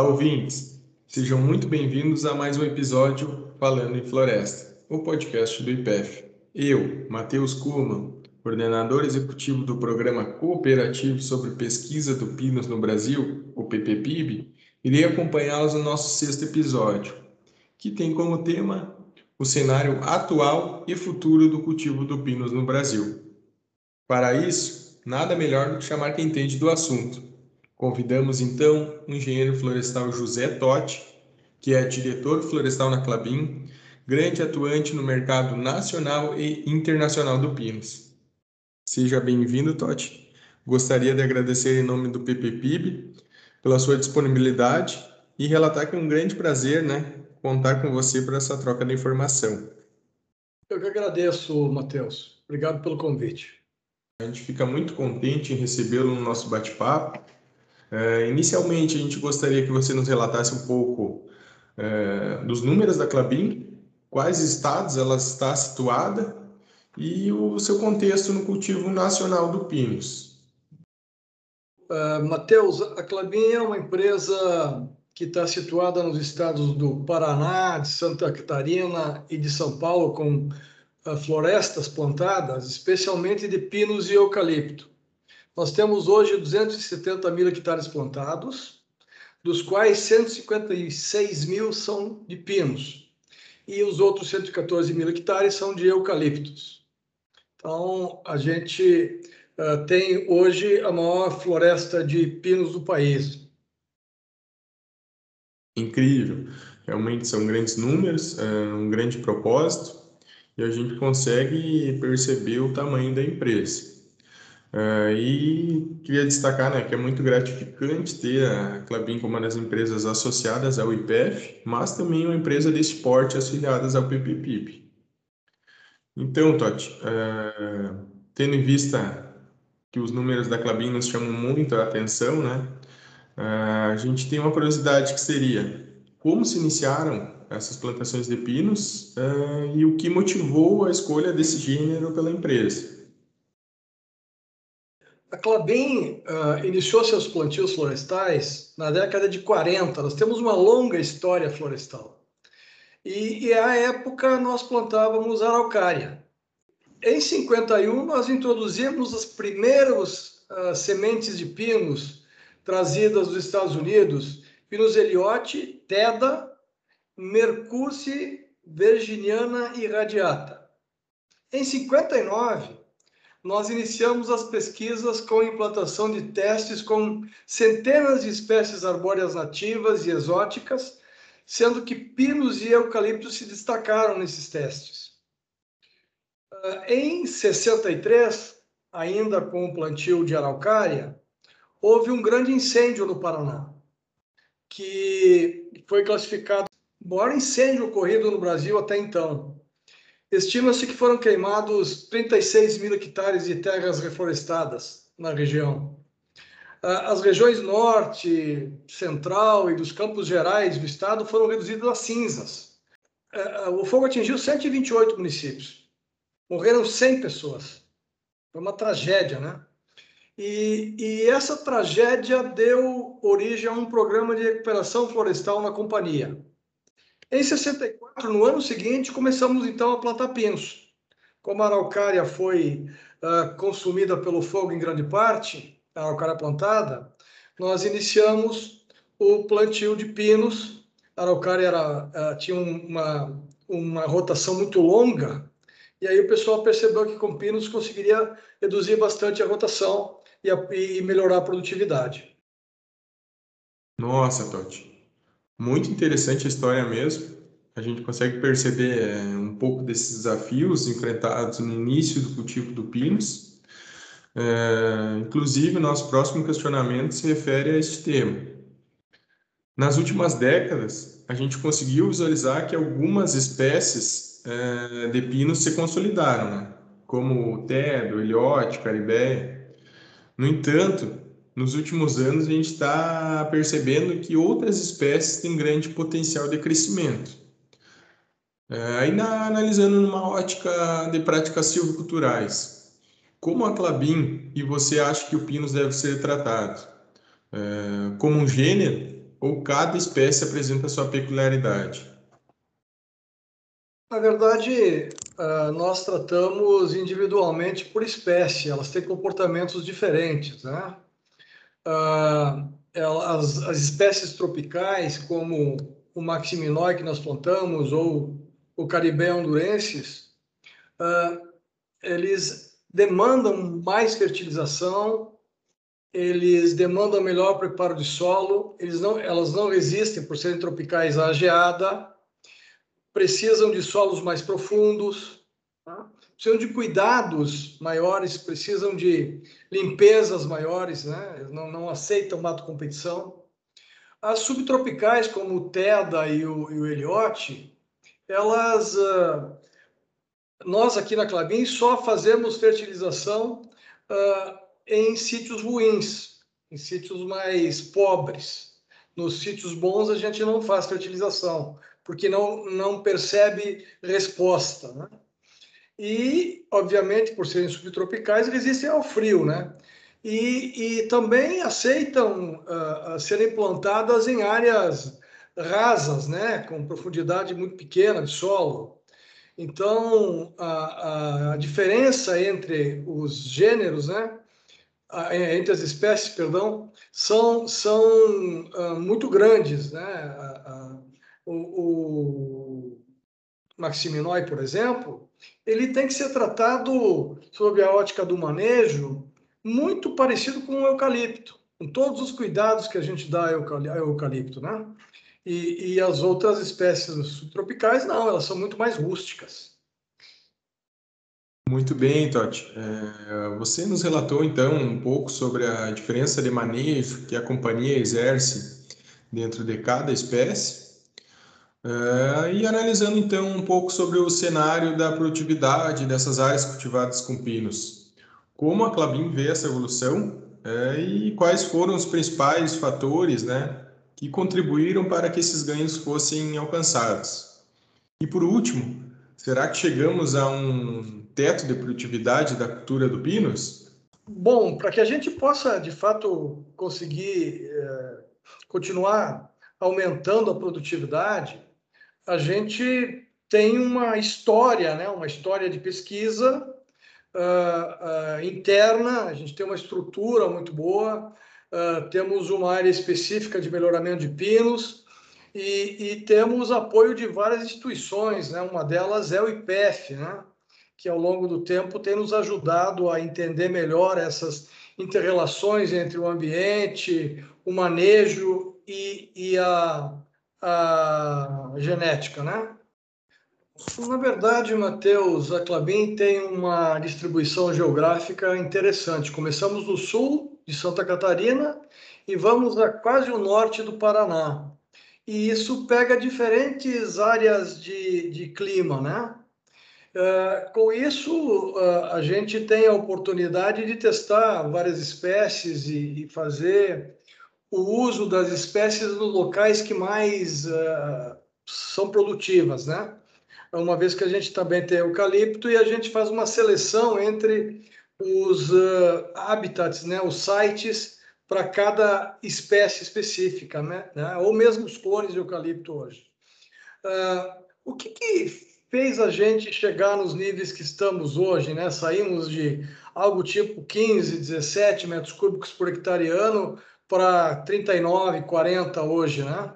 Olá, ouvintes! Sejam muito bem-vindos a mais um episódio Falando em Floresta, o podcast do IPEF. Eu, Matheus Kuhlmann, coordenador executivo do Programa Cooperativo sobre Pesquisa do Pinos no Brasil, o PPPIB, irei acompanhá-los no nosso sexto episódio, que tem como tema o cenário atual e futuro do cultivo do pinos no Brasil. Para isso, nada melhor do que chamar quem entende do assunto, Convidamos então o engenheiro florestal José Totti, que é diretor florestal na Clabin, grande atuante no mercado nacional e internacional do Pinos. Seja bem-vindo, Totti. Gostaria de agradecer em nome do PPPIB pela sua disponibilidade e relatar que é um grande prazer, né, contar com você para essa troca de informação. Eu que agradeço, Matheus. Obrigado pelo convite. A gente fica muito contente em recebê-lo no nosso bate-papo é, inicialmente, a gente gostaria que você nos relatasse um pouco é, dos números da Clabin, quais estados ela está situada e o seu contexto no cultivo nacional do Pinos. Uh, Matheus, a Clabin é uma empresa que está situada nos estados do Paraná, de Santa Catarina e de São Paulo, com uh, florestas plantadas, especialmente de pinos e eucalipto. Nós temos hoje 270 mil hectares plantados, dos quais 156 mil são de pinos e os outros 114 mil hectares são de eucaliptos. Então, a gente uh, tem hoje a maior floresta de pinos do país. Incrível. Realmente são grandes números, é um grande propósito e a gente consegue perceber o tamanho da empresa. Uh, e queria destacar né, que é muito gratificante ter a Clabin como uma das empresas associadas ao IPF, mas também uma empresa de esporte associadas ao PPPIP. Então, Totti, uh, tendo em vista que os números da Clabin nos chamam muito a atenção, né, uh, a gente tem uma curiosidade que seria como se iniciaram essas plantações de pinos e o que motivou a escolha desse gênero pela empresa. A Clabin uh, iniciou seus plantios florestais na década de 40. Nós temos uma longa história florestal. E, e à época nós plantávamos araucária. Em 51 nós introduzimos as primeiras uh, sementes de pinos trazidas dos Estados Unidos, Pinus eliote, Teda, Mercúcie, Virginiana e Radiata. Em 59 nós iniciamos as pesquisas com a implantação de testes com centenas de espécies arbóreas nativas e exóticas, sendo que pinos e eucaliptos se destacaram nesses testes. Ah, em 63, ainda com o plantio de araucária, houve um grande incêndio no Paraná, que foi classificado o maior incêndio ocorrido no Brasil até então. Estima-se que foram queimados 36 mil hectares de terras reflorestadas na região. Ah, as regiões norte, central e dos campos gerais do estado foram reduzidas a cinzas. Ah, ah, o fogo atingiu 128 municípios. Morreram 100 pessoas. Foi uma tragédia, né? E, e, essa tragédia deu origem a um programa de recuperação florestal na companhia. Em 64, no ano seguinte, começamos então a plantar pinos. Como a araucária foi uh, consumida pelo fogo em grande parte, a araucária plantada, nós iniciamos o plantio de pinos. A araucária era, uh, tinha uma, uma rotação muito longa, e aí o pessoal percebeu que com pinos conseguiria reduzir bastante a rotação e, a, e melhorar a produtividade. Nossa, Totti, muito interessante a história mesmo. A gente consegue perceber é, um pouco desses desafios enfrentados no início do cultivo do pinos. É, inclusive, o nosso próximo questionamento se refere a este tema. Nas últimas décadas, a gente conseguiu visualizar que algumas espécies é, de pinos se consolidaram, né? como o tedo, ilhote, caribé. No entanto, nos últimos anos a gente está percebendo que outras espécies têm grande potencial de crescimento. É, aí, na, analisando numa ótica de práticas silviculturais, como a Clabin e você acha que o pinus deve ser tratado? É, como um gênero ou cada espécie apresenta sua peculiaridade? Na verdade, uh, nós tratamos individualmente por espécie, elas têm comportamentos diferentes, né? Uh, as, as espécies tropicais, como o maximinói que nós plantamos ou o caribé hondurensis, uh, eles demandam mais fertilização, eles demandam melhor preparo de solo, eles não, elas não resistem por serem tropicais à geada, precisam de solos mais profundos, tá? Precisam de cuidados maiores, precisam de limpezas maiores, né? não, não aceitam mato competição. As subtropicais, como o Teda e o, e o Eliote, elas, uh, nós aqui na Clabin só fazemos fertilização uh, em sítios ruins, em sítios mais pobres. Nos sítios bons a gente não faz fertilização, porque não, não percebe resposta. Né? E, obviamente, por serem subtropicais, resistem ao frio, né? E, e também aceitam uh, serem plantadas em áreas rasas, né? Com profundidade muito pequena de solo. Então, a, a diferença entre os gêneros, né? entre as espécies, perdão, são, são uh, muito grandes, né? o Maximinói, por exemplo, ele tem que ser tratado sob a ótica do manejo muito parecido com o eucalipto, com todos os cuidados que a gente dá ao eucalipto, né? E, e as outras espécies subtropicais, não, elas são muito mais rústicas. Muito bem, Totti. É, você nos relatou então um pouco sobre a diferença de manejo que a companhia exerce dentro de cada espécie é, e analisando então um pouco sobre o cenário da produtividade dessas áreas cultivadas com pinos, como a Clabin vê essa evolução é, e quais foram os principais fatores né, que contribuíram para que esses ganhos fossem alcançados. E por último, será que chegamos a um teto de produtividade da cultura do pinos? Bom, para que a gente possa de fato conseguir é, continuar aumentando a produtividade, a gente tem uma história, né? uma história de pesquisa uh, uh, interna, a gente tem uma estrutura muito boa, uh, temos uma área específica de melhoramento de pinos e, e, temos apoio de várias instituições, né? uma delas é o IPEF, né? que ao longo do tempo tem nos ajudado a entender melhor essas interrelações entre o ambiente, o manejo e, e a a genética, né? Na verdade, Matheus, a Clabin tem uma distribuição geográfica interessante. Começamos no sul de Santa Catarina e vamos a quase o norte do Paraná. E isso pega diferentes áreas de, de clima, né? Uh, com isso, uh, a gente tem a oportunidade de testar várias espécies e, e fazer o uso das espécies nos locais que mais uh, são produtivas, né? Uma vez que a gente também tem eucalipto e a gente faz uma seleção entre os uh, habitats, né, os sites para cada espécie específica, né, né, ou mesmo os clones de eucalipto hoje. Uh, o que, que fez a gente chegar nos níveis que estamos hoje, né? Saímos de algo tipo 15, 17 metros cúbicos por hectare ano para 39, 40 hoje, né?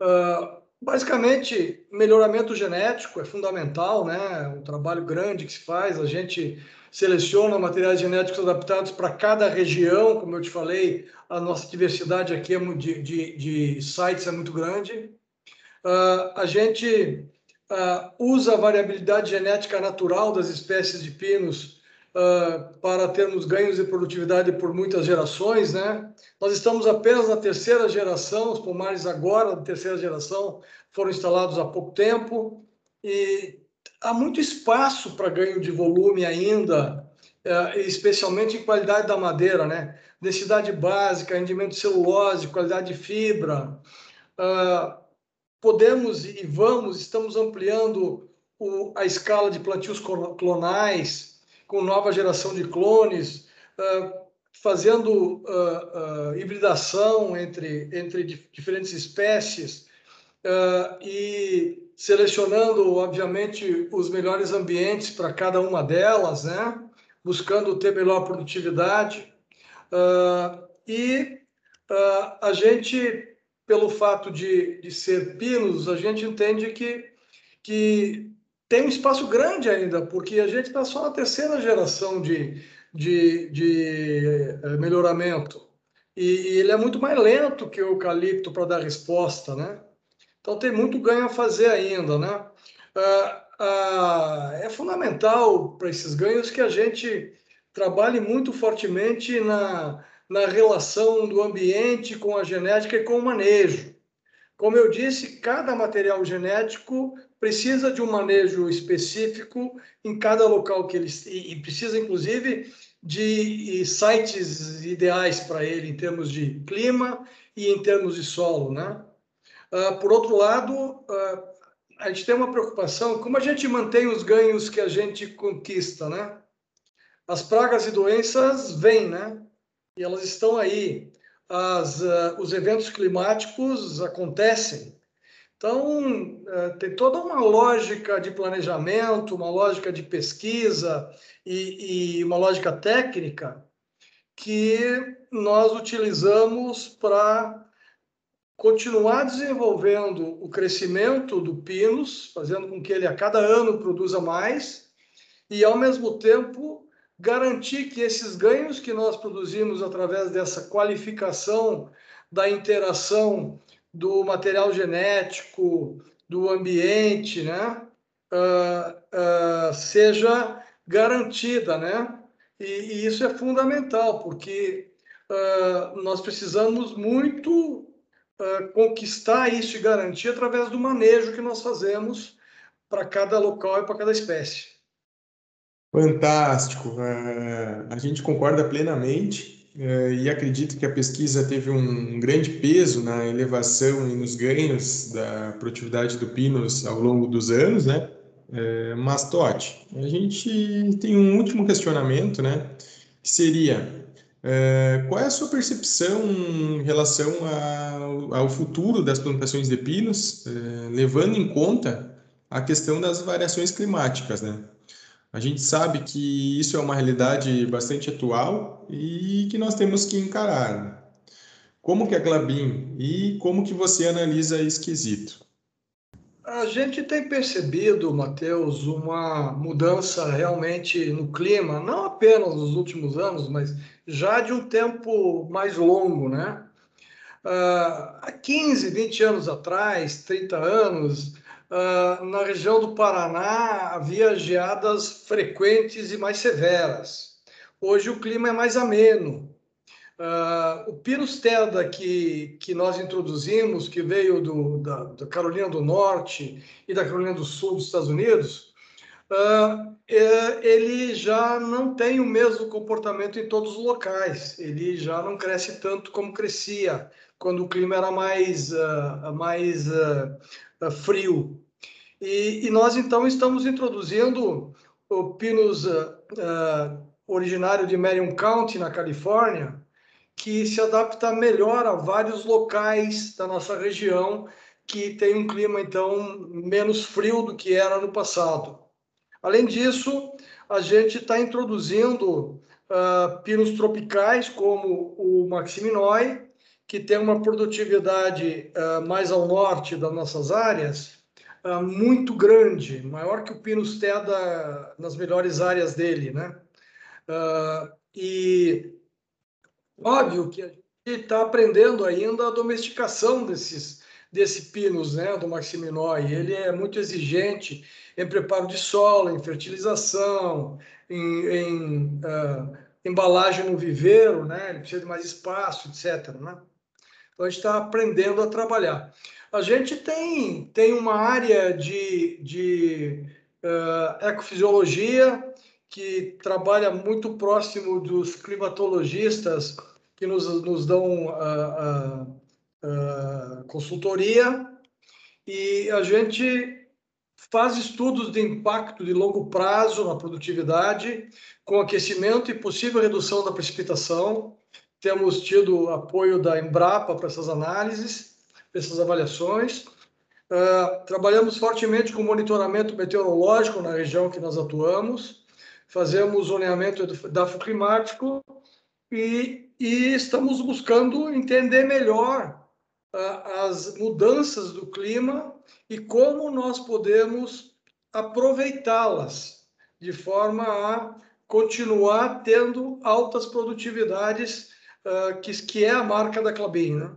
Uh, basicamente, melhoramento genético é fundamental, né? Um trabalho grande que se faz, a gente seleciona materiais genéticos adaptados para cada região, como eu te falei, a nossa diversidade aqui é de, de, de sites é muito grande. Uh, a gente uh, usa a variabilidade genética natural das espécies de pinos uh, para termos ganhos de produtividade por muitas gerações, né? Nós estamos apenas na terceira geração, os pomares agora da terceira geração foram instalados há pouco tempo e há muito espaço para ganho de volume ainda, uh, especialmente em qualidade da madeira, né? Densidade básica, rendimento celulose, qualidade de fibra. Uh, podemos e vamos, estamos ampliando o, a escala de plantios clonais, com nova geração de clones, uh, fazendo uh, uh, hibridação entre, entre diferentes espécies e selecionando, obviamente, os melhores ambientes para cada uma delas, né? buscando ter melhor produtividade. e a gente, pelo fato de, de ser pinos, a gente entende que, que tem um espaço grande ainda, porque a gente está só na terceira geração de, de, de eh, melhoramento. E, ele é muito mais lento que o eucalipto para dar resposta, né? Então tem muito ganho a fazer ainda, né? Ah, ah, é fundamental para esses ganhos que a gente trabalhe muito fortemente na, na relação do ambiente com a genética e com o manejo. Como eu disse, cada material genético precisa de um manejo específico em cada local que ele e precisa inclusive de sites ideais para ele em termos de clima e em termos de solo, né? Uh, por outro lado, uh, a gente tem uma preocupação como a gente mantém os ganhos que a gente conquista, né? As pragas e doenças vêm, né? E elas estão aí. As, uh, os eventos climáticos acontecem. Então, é, tem toda uma lógica de planejamento, uma lógica de pesquisa e, e uma lógica técnica que nós utilizamos para continuar desenvolvendo o crescimento do Pinus, fazendo com que ele a cada ano produza mais e, ao mesmo tempo, garantir que esses ganhos que nós produzimos através dessa qualificação da interação do material genético, do ambiente, né, uh, uh, seja garantida, né? E, e, isso é fundamental, porque uh, nós precisamos muito conquistar isso e garantir através do manejo que nós fazemos para cada local e para cada espécie. Fantástico. a gente concorda plenamente e acredito que a pesquisa teve um grande peso na elevação e nos ganhos da produtividade do Pinus ao longo dos anos, né? É, mas, Totti, a gente tem um último questionamento, né? Que seria, é, qual é a sua percepção em relação ao futuro das plantações de pinos, levando em conta a questão das variações climáticas, né? A gente sabe que isso é uma realidade bastante atual e que nós temos que encarar. Como que é Glabin e como que você analisa esse quesito? A gente tem percebido, Matheus, uma mudança realmente no clima, não apenas nos últimos anos, mas já de um tempo mais longo, né? Uh, há 15, 20 anos atrás, 30 anos, uh, na região do Paraná havia geadas frequentes e mais severas. Hoje o clima é mais ameno. Uh, o Pinus Teda que, que nós introduzimos, que veio do, da, da, Carolina do Norte e da Carolina do Sul dos Estados Unidos, uh, ele já não tem o mesmo comportamento em todos os locais. Ele já não cresce tanto como crescia quando o clima era mais, uh, mais frio. E, e, nós então estamos introduzindo o Pinus uh, uh, originário de Marion County, na Califórnia, que se adapta melhor a vários locais da nossa região que tem um clima então menos frio do que era no passado. Além disso, a gente está introduzindo uh, pinos tropicais como o Maximinói, que tem uma produtividade uh, mais ao norte das nossas áreas, uh, muito grande, maior que o Pinus Teda nas melhores áreas dele, né? Uh, e óbvio que a gente está aprendendo ainda a domesticação desses, desse pinus, né, do Maximinói. Ele é muito exigente em preparo de solo, em fertilização, em, em uh, embalagem no viveiro, né? Ele precisa de mais espaço, etc. Né? Então a gente está aprendendo a trabalhar. A gente tem, tem uma área de, de uh, ecofisiologia que trabalha muito próximo dos climatologistas que nos, nos dão uh, uh, consultoria e a gente faz estudos de impacto de longo prazo na produtividade, com aquecimento e possível redução da precipitação. Temos tido apoio da Embrapa para essas análises, essas avaliações. Uh, trabalhamos fortemente com monitoramento meteorológico na região que nós atuamos, fazemos zoneamento edafoclimático e, e estamos buscando entender melhor as mudanças do clima e como nós podemos aproveitá-las de forma a continuar tendo altas produtividades, que, que é a marca da Clabin. Né?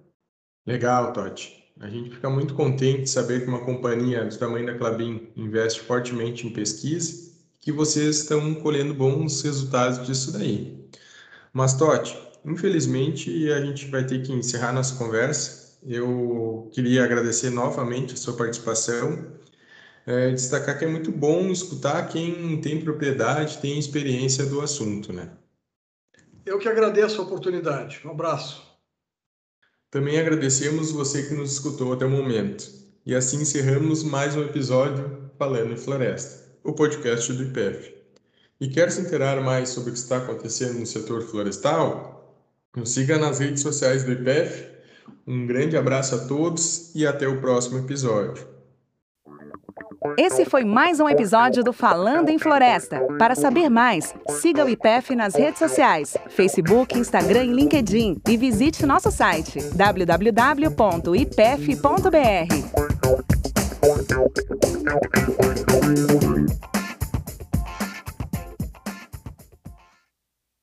Legal, Totti. A gente fica muito contente de saber que uma companhia do tamanho da Clabin investe fortemente em pesquisa que vocês estão colhendo bons resultados disso daí. Mas, Totti, infelizmente a gente vai ter que encerrar nossa conversa eu queria agradecer novamente a sua participação, é, destacar que é muito bom escutar quem tem propriedade, tem experiência do assunto, né? Eu que agradeço a oportunidade. Um abraço. Também agradecemos você que nos escutou até o momento. E assim encerramos mais um episódio Falando em Floresta, o podcast do IPEF. E quer se interar mais sobre o que está acontecendo no setor florestal? Nos siga nas redes sociais do IPEF um grande abraço a todos e até o próximo episódio. Esse foi mais um episódio do Falando em Floresta. Para saber mais, siga o IPEF nas redes sociais, Facebook, Instagram e LinkedIn e visite nosso site www.ipef.br.